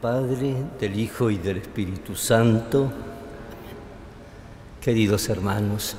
Padre, del Hijo y del Espíritu Santo. Queridos hermanos,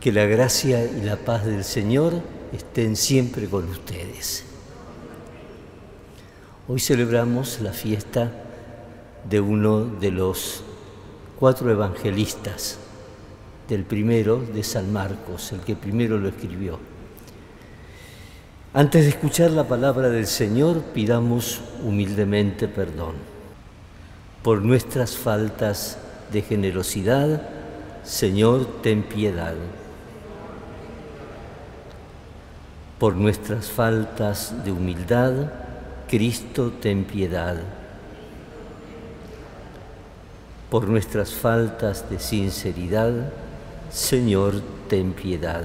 que la gracia y la paz del Señor estén siempre con ustedes. Hoy celebramos la fiesta de uno de los cuatro evangelistas, del primero de San Marcos, el que primero lo escribió. Antes de escuchar la palabra del Señor, pidamos humildemente perdón por nuestras faltas de generosidad. Señor, ten piedad. Por nuestras faltas de humildad, Cristo, ten piedad. Por nuestras faltas de sinceridad, Señor, ten piedad.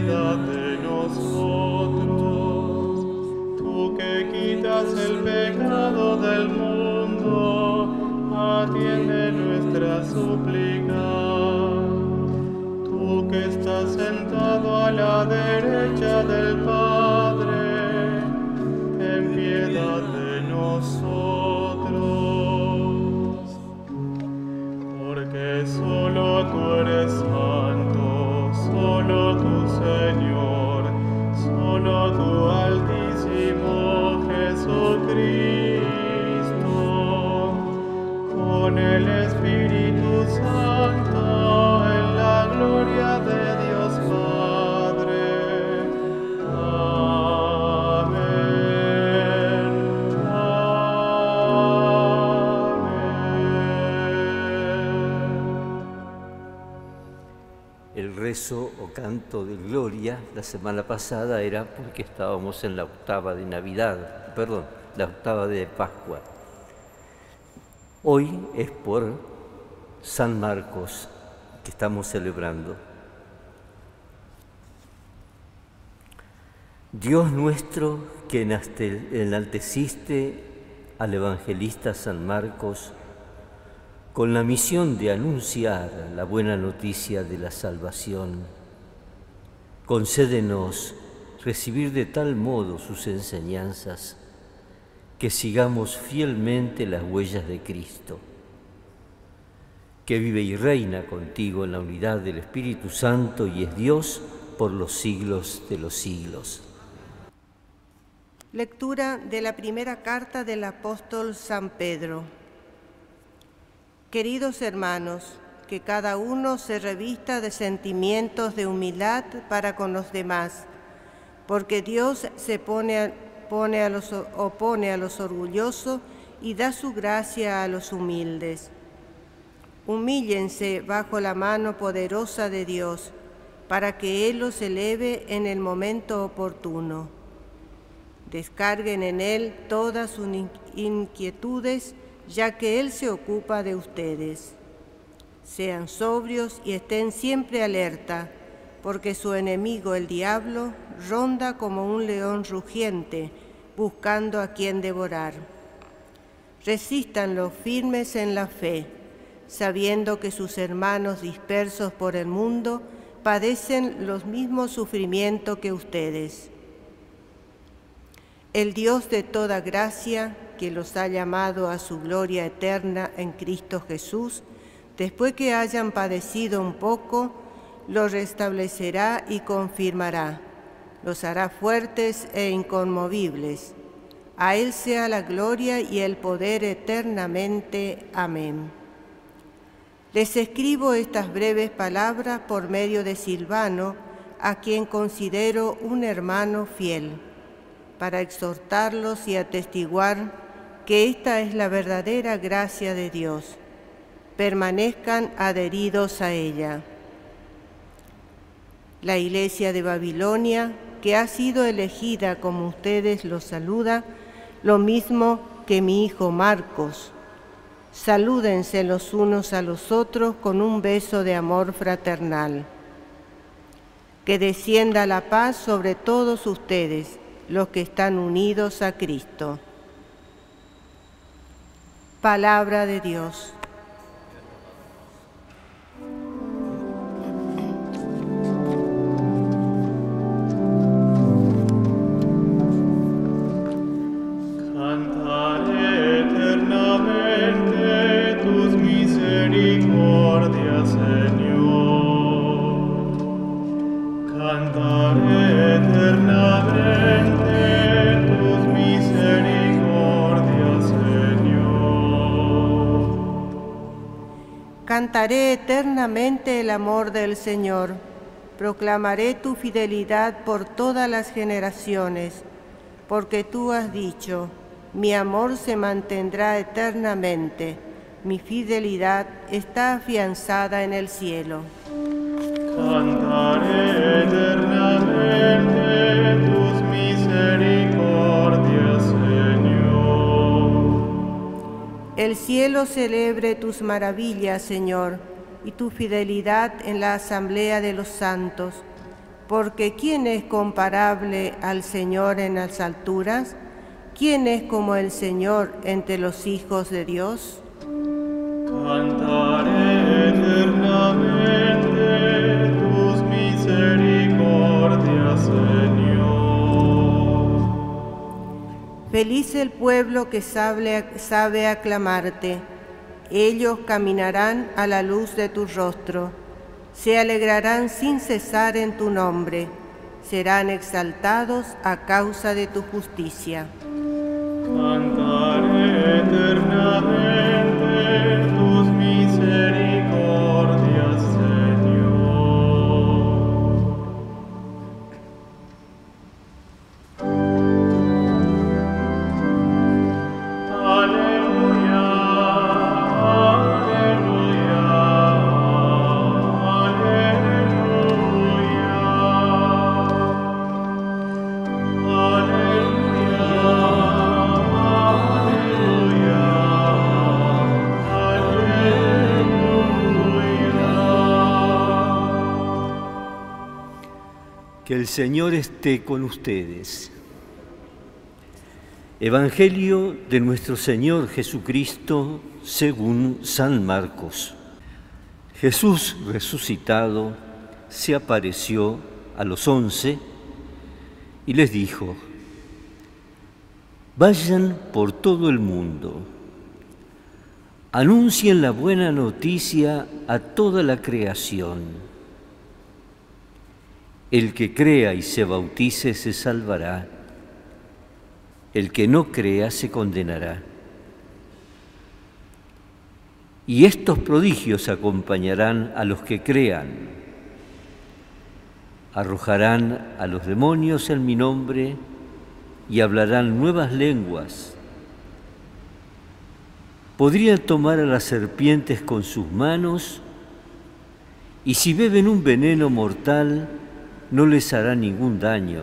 piedad de nosotros. Tú que quitas el pecado del mundo, atiende nuestra súplica. Tú que estás sentado a la derecha del Padre, ten piedad de nosotros. Porque solo tú eres santo, solo tú o canto de gloria la semana pasada era porque estábamos en la octava de Navidad, perdón, la octava de Pascua. Hoy es por San Marcos que estamos celebrando. Dios nuestro que enalteciste al evangelista San Marcos, con la misión de anunciar la buena noticia de la salvación. Concédenos recibir de tal modo sus enseñanzas que sigamos fielmente las huellas de Cristo, que vive y reina contigo en la unidad del Espíritu Santo y es Dios por los siglos de los siglos. Lectura de la primera carta del apóstol San Pedro. Queridos hermanos, que cada uno se revista de sentimientos de humildad para con los demás, porque Dios se pone, los, opone a los orgullosos y da su gracia a los humildes. Humíllense bajo la mano poderosa de Dios, para que Él los eleve en el momento oportuno. Descarguen en Él todas sus inquietudes, ya que Él se ocupa de ustedes. Sean sobrios y estén siempre alerta, porque su enemigo, el diablo, ronda como un león rugiente, buscando a quien devorar. Resístanlo firmes en la fe sabiendo que sus hermanos dispersos por el mundo padecen los mismos sufrimientos que ustedes. El Dios de toda gracia, que los ha llamado a su gloria eterna en Cristo Jesús, después que hayan padecido un poco, los restablecerá y confirmará, los hará fuertes e inconmovibles. A Él sea la gloria y el poder eternamente. Amén. Les escribo estas breves palabras por medio de Silvano, a quien considero un hermano fiel, para exhortarlos y atestiguar que esta es la verdadera gracia de Dios. Permanezcan adheridos a ella. La iglesia de Babilonia, que ha sido elegida como ustedes lo saluda, lo mismo que mi hijo Marcos, Salúdense los unos a los otros con un beso de amor fraternal. Que descienda la paz sobre todos ustedes, los que están unidos a Cristo. Palabra de Dios. Cantaré eternamente el amor del Señor, proclamaré tu fidelidad por todas las generaciones, porque tú has dicho, mi amor se mantendrá eternamente, mi fidelidad está afianzada en el cielo. Cantaré eternamente el cielo celebre tus maravillas, Señor, y tu fidelidad en la asamblea de los santos, porque ¿quién es comparable al Señor en las alturas? ¿Quién es como el Señor entre los hijos de Dios? Cantaré eternamente Feliz el pueblo que sabe, aclamarte. Ellos caminarán a la luz de tu rostro. Se alegrarán sin cesar en tu nombre. Serán exaltados a causa de tu justicia. Cantaré eternamente el Señor esté con ustedes. Evangelio de nuestro Señor Jesucristo según San Marcos. Jesús resucitado se apareció a los once y les dijo, vayan por todo el mundo, anuncien la buena noticia a toda la creación el que crea y se bautice se salvará, el que no crea se condenará. Y estos prodigios acompañarán a los que crean. Arrojarán a los demonios en mi nombre y hablarán nuevas lenguas. podrían tomar a las serpientes con sus manos y si beben un veneno mortal no les hará ningún daño.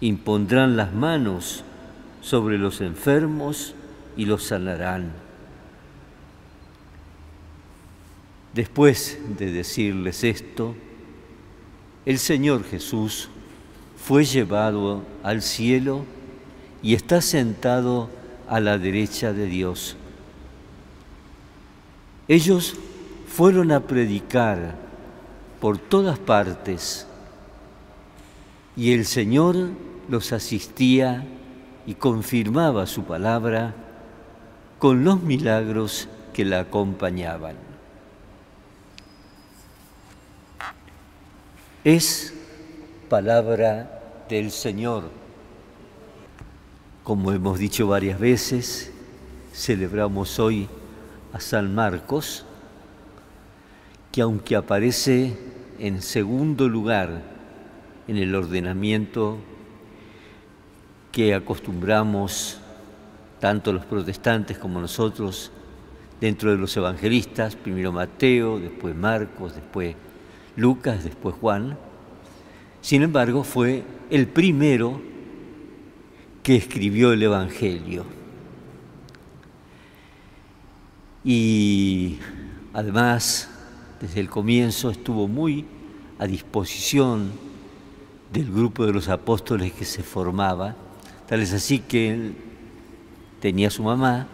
Impondrán las manos sobre los enfermos y los sanarán. Después de decirles esto, el Señor Jesús fue llevado al cielo y está sentado a la derecha de Dios. Ellos fueron a predicar por todas partes y el Señor los asistía y confirmaba su palabra con los milagros que la acompañaban. Es palabra del Señor. Como hemos dicho varias veces, celebramos hoy a San Marcos, que aunque aparece en segundo lugar en el ordenamiento que acostumbramos tanto los protestantes como nosotros dentro de los evangelistas, primero Mateo, después Marcos, después Lucas, después Juan, sin embargo fue el primero que escribió el Evangelio. Y además, desde el comienzo estuvo muy a disposición del grupo de los apóstoles que se formaba, tal es así que él tenía su mamá,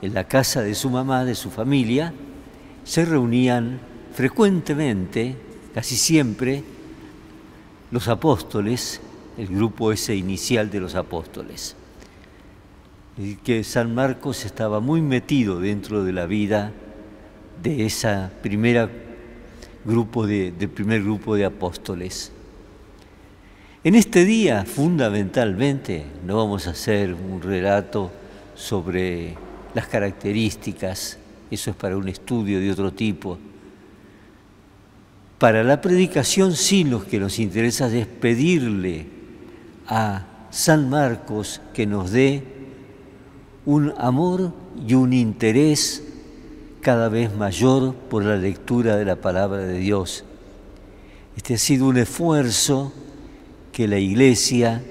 en la casa de su mamá, de su familia, se reunían frecuentemente, casi siempre, los apóstoles el grupo ese inicial de los apóstoles. Y que San Marcos estaba muy metido dentro de la vida de esa primera grupo de, del primer grupo de apóstoles. En este día, fundamentalmente, no vamos a hacer un relato sobre las características, eso es para un estudio de otro tipo. Para la predicación sí lo que nos interesa es pedirle a San Marcos que nos dé un amor y un interés cada vez mayor por la lectura de la palabra de Dios. Este ha sido un esfuerzo que la Iglesia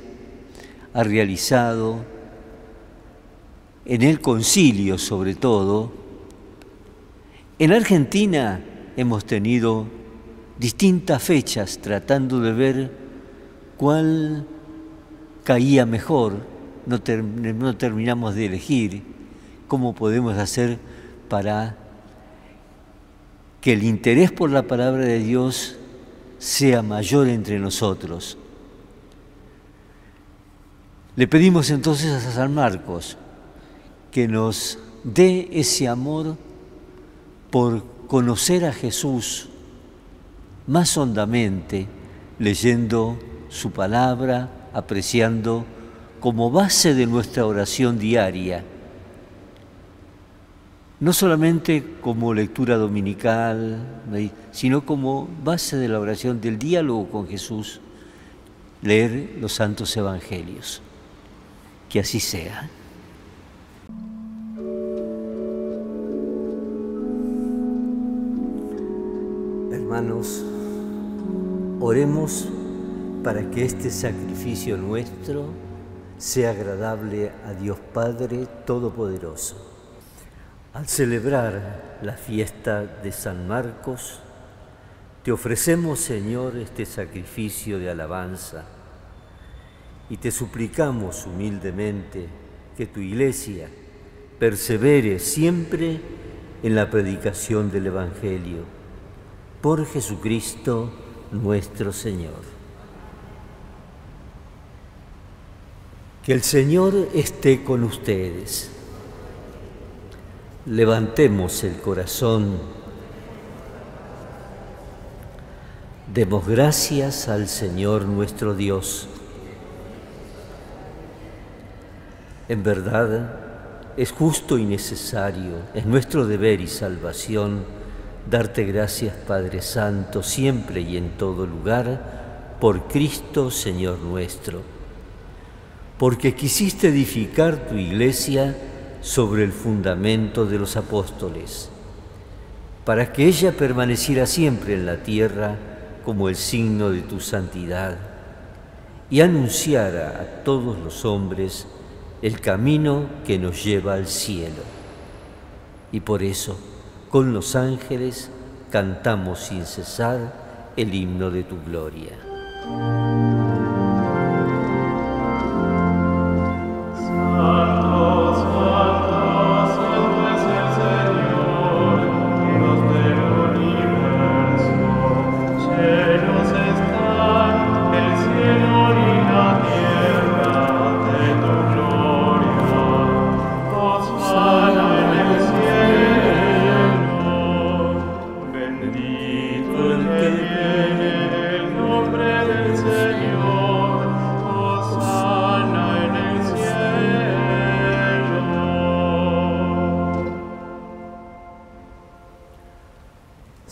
ha realizado en el concilio sobre todo. En Argentina hemos tenido distintas fechas tratando de ver cuál caía mejor, no, terminamos de elegir cómo podemos hacer para que el interés por la palabra de Dios sea mayor entre nosotros. Le pedimos entonces a San Marcos que nos dé ese amor por conocer a Jesús más hondamente, leyendo su palabra, apreciando como base de nuestra oración diaria, no solamente como lectura dominical, sino como base de la oración del diálogo con Jesús, leer los santos evangelios. Que así sea. Hermanos, oremos para que este sacrificio nuestro sea agradable a Dios Padre Todopoderoso. Al celebrar la fiesta de San Marcos, te ofrecemos, Señor, este sacrificio de alabanza y te suplicamos humildemente que tu iglesia persevere siempre en la predicación del Evangelio. Por Jesucristo nuestro Señor. Que el Señor esté con ustedes. Levantemos el corazón. Demos gracias al Señor nuestro Dios. En verdad, es justo y necesario, es nuestro deber y salvación darte gracias, Padre Santo, siempre y en todo lugar, por Cristo, Señor nuestro porque quisiste edificar tu iglesia sobre el fundamento de los apóstoles, para que ella permaneciera siempre en la tierra como el signo de tu santidad y anunciara a todos los hombres el camino que nos lleva al cielo. Y por eso, con los ángeles, cantamos sin cesar el himno de tu gloria.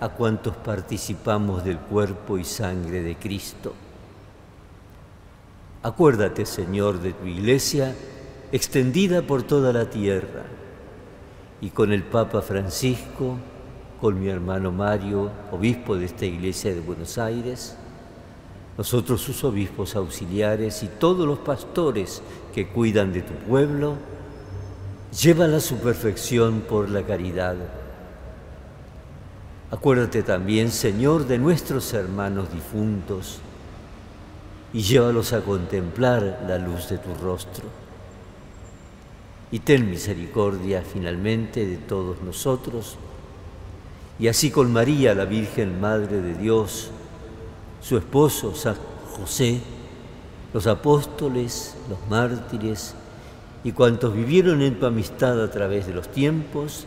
a cuantos participamos del cuerpo y sangre de Cristo. Acuérdate, Señor, de tu iglesia extendida por toda la tierra y con el Papa Francisco, con mi hermano Mario, obispo de esta iglesia de Buenos Aires, nosotros sus obispos auxiliares y todos los pastores que cuidan de tu pueblo, llévala a su perfección por la caridad Acuérdate también, Señor, de nuestros hermanos difuntos y llévalos a contemplar la luz de tu rostro. Y ten misericordia finalmente de todos nosotros, y así con María, la Virgen Madre de Dios, su esposo San José, los apóstoles, los mártires y cuantos vivieron en tu amistad a través de los tiempos,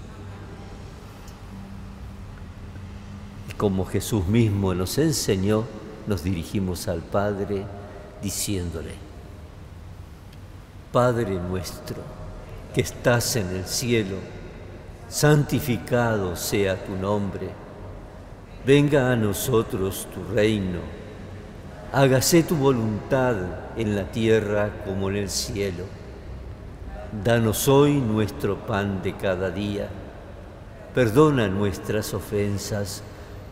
Como Jesús mismo nos enseñó, nos dirigimos al Padre diciéndole, Padre nuestro, que estás en el cielo, santificado sea tu nombre, venga a nosotros tu reino, hágase tu voluntad en la tierra como en el cielo. Danos hoy nuestro pan de cada día, perdona nuestras ofensas,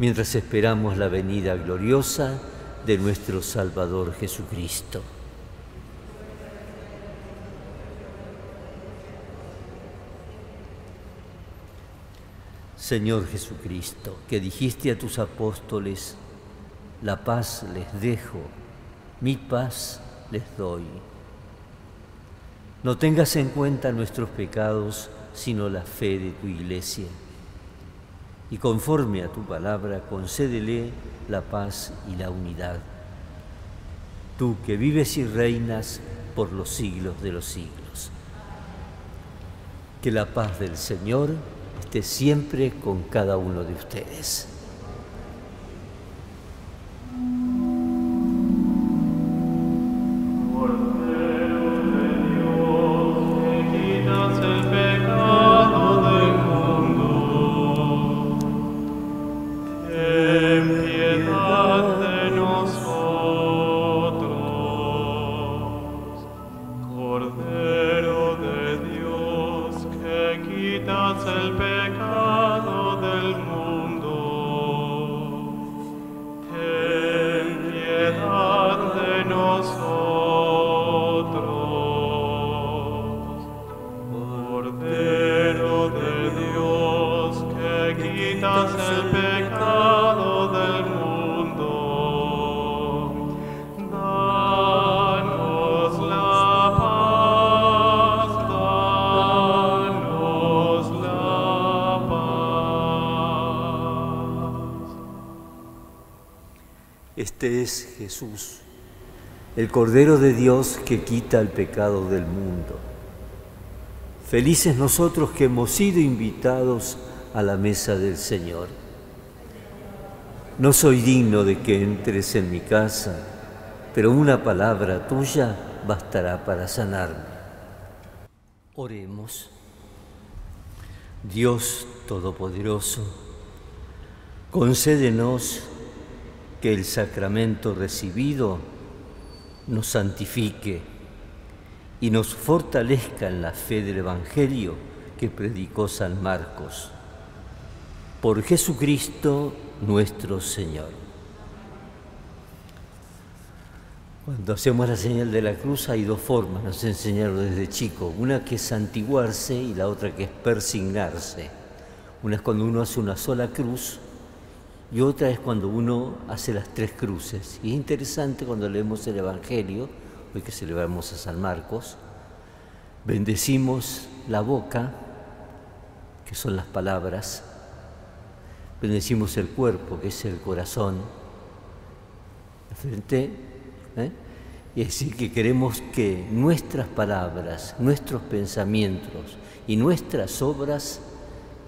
mientras esperamos la venida gloriosa de nuestro Salvador Jesucristo. Señor Jesucristo, que dijiste a tus apóstoles, la paz les dejo, mi paz les doy. No tengas en cuenta nuestros pecados, sino la fe de tu iglesia y conforme a tu palabra concédele la paz y la unidad. Tú que vives y reinas por los siglos de los siglos. Que la paz del Señor esté siempre con cada uno de ustedes. Este es Jesús, el Cordero de Dios que quita el pecado del mundo. Felices nosotros que hemos sido invitados a la mesa del Señor. No soy digno de que entres en mi casa, pero una palabra tuya bastará para sanarme. Oremos. Dios Todopoderoso, concédenos que el sacramento recibido nos santifique y nos fortalezca en la fe del Evangelio que predicó San Marcos. Por Jesucristo nuestro Señor. Cuando hacemos la señal de la cruz hay dos formas, nos enseñaron desde chico. Una que es santiguarse y la otra que es persignarse. Una es cuando uno hace una sola cruz y otra es cuando uno hace las tres cruces. Y es interesante cuando leemos el Evangelio, hoy que celebramos a San Marcos, bendecimos la boca, que son las palabras, bendecimos el cuerpo, que es el corazón, la frente, ¿eh? y es decir, que queremos que nuestras palabras, nuestros pensamientos y nuestras obras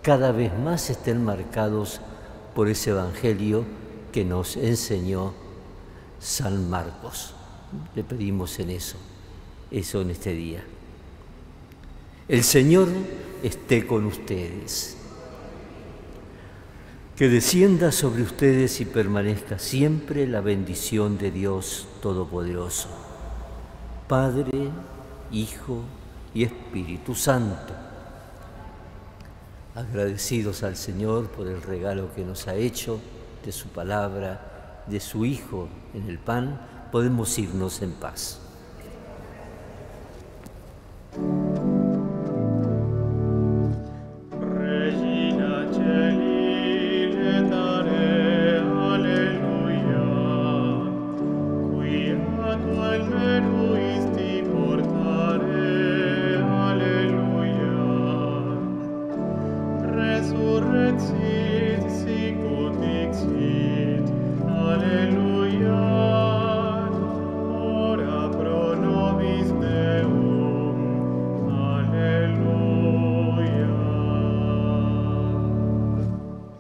cada vez más estén marcados por ese Evangelio que nos enseñó San Marcos. Le pedimos en eso, eso en este día. El Señor esté con ustedes. Que descienda sobre ustedes y permanezca siempre la bendición de Dios Todopoderoso, Padre, Hijo y Espíritu Santo Agradecidos al Señor por el regalo que nos ha hecho de su palabra, de su Hijo en el pan, podemos irnos en paz.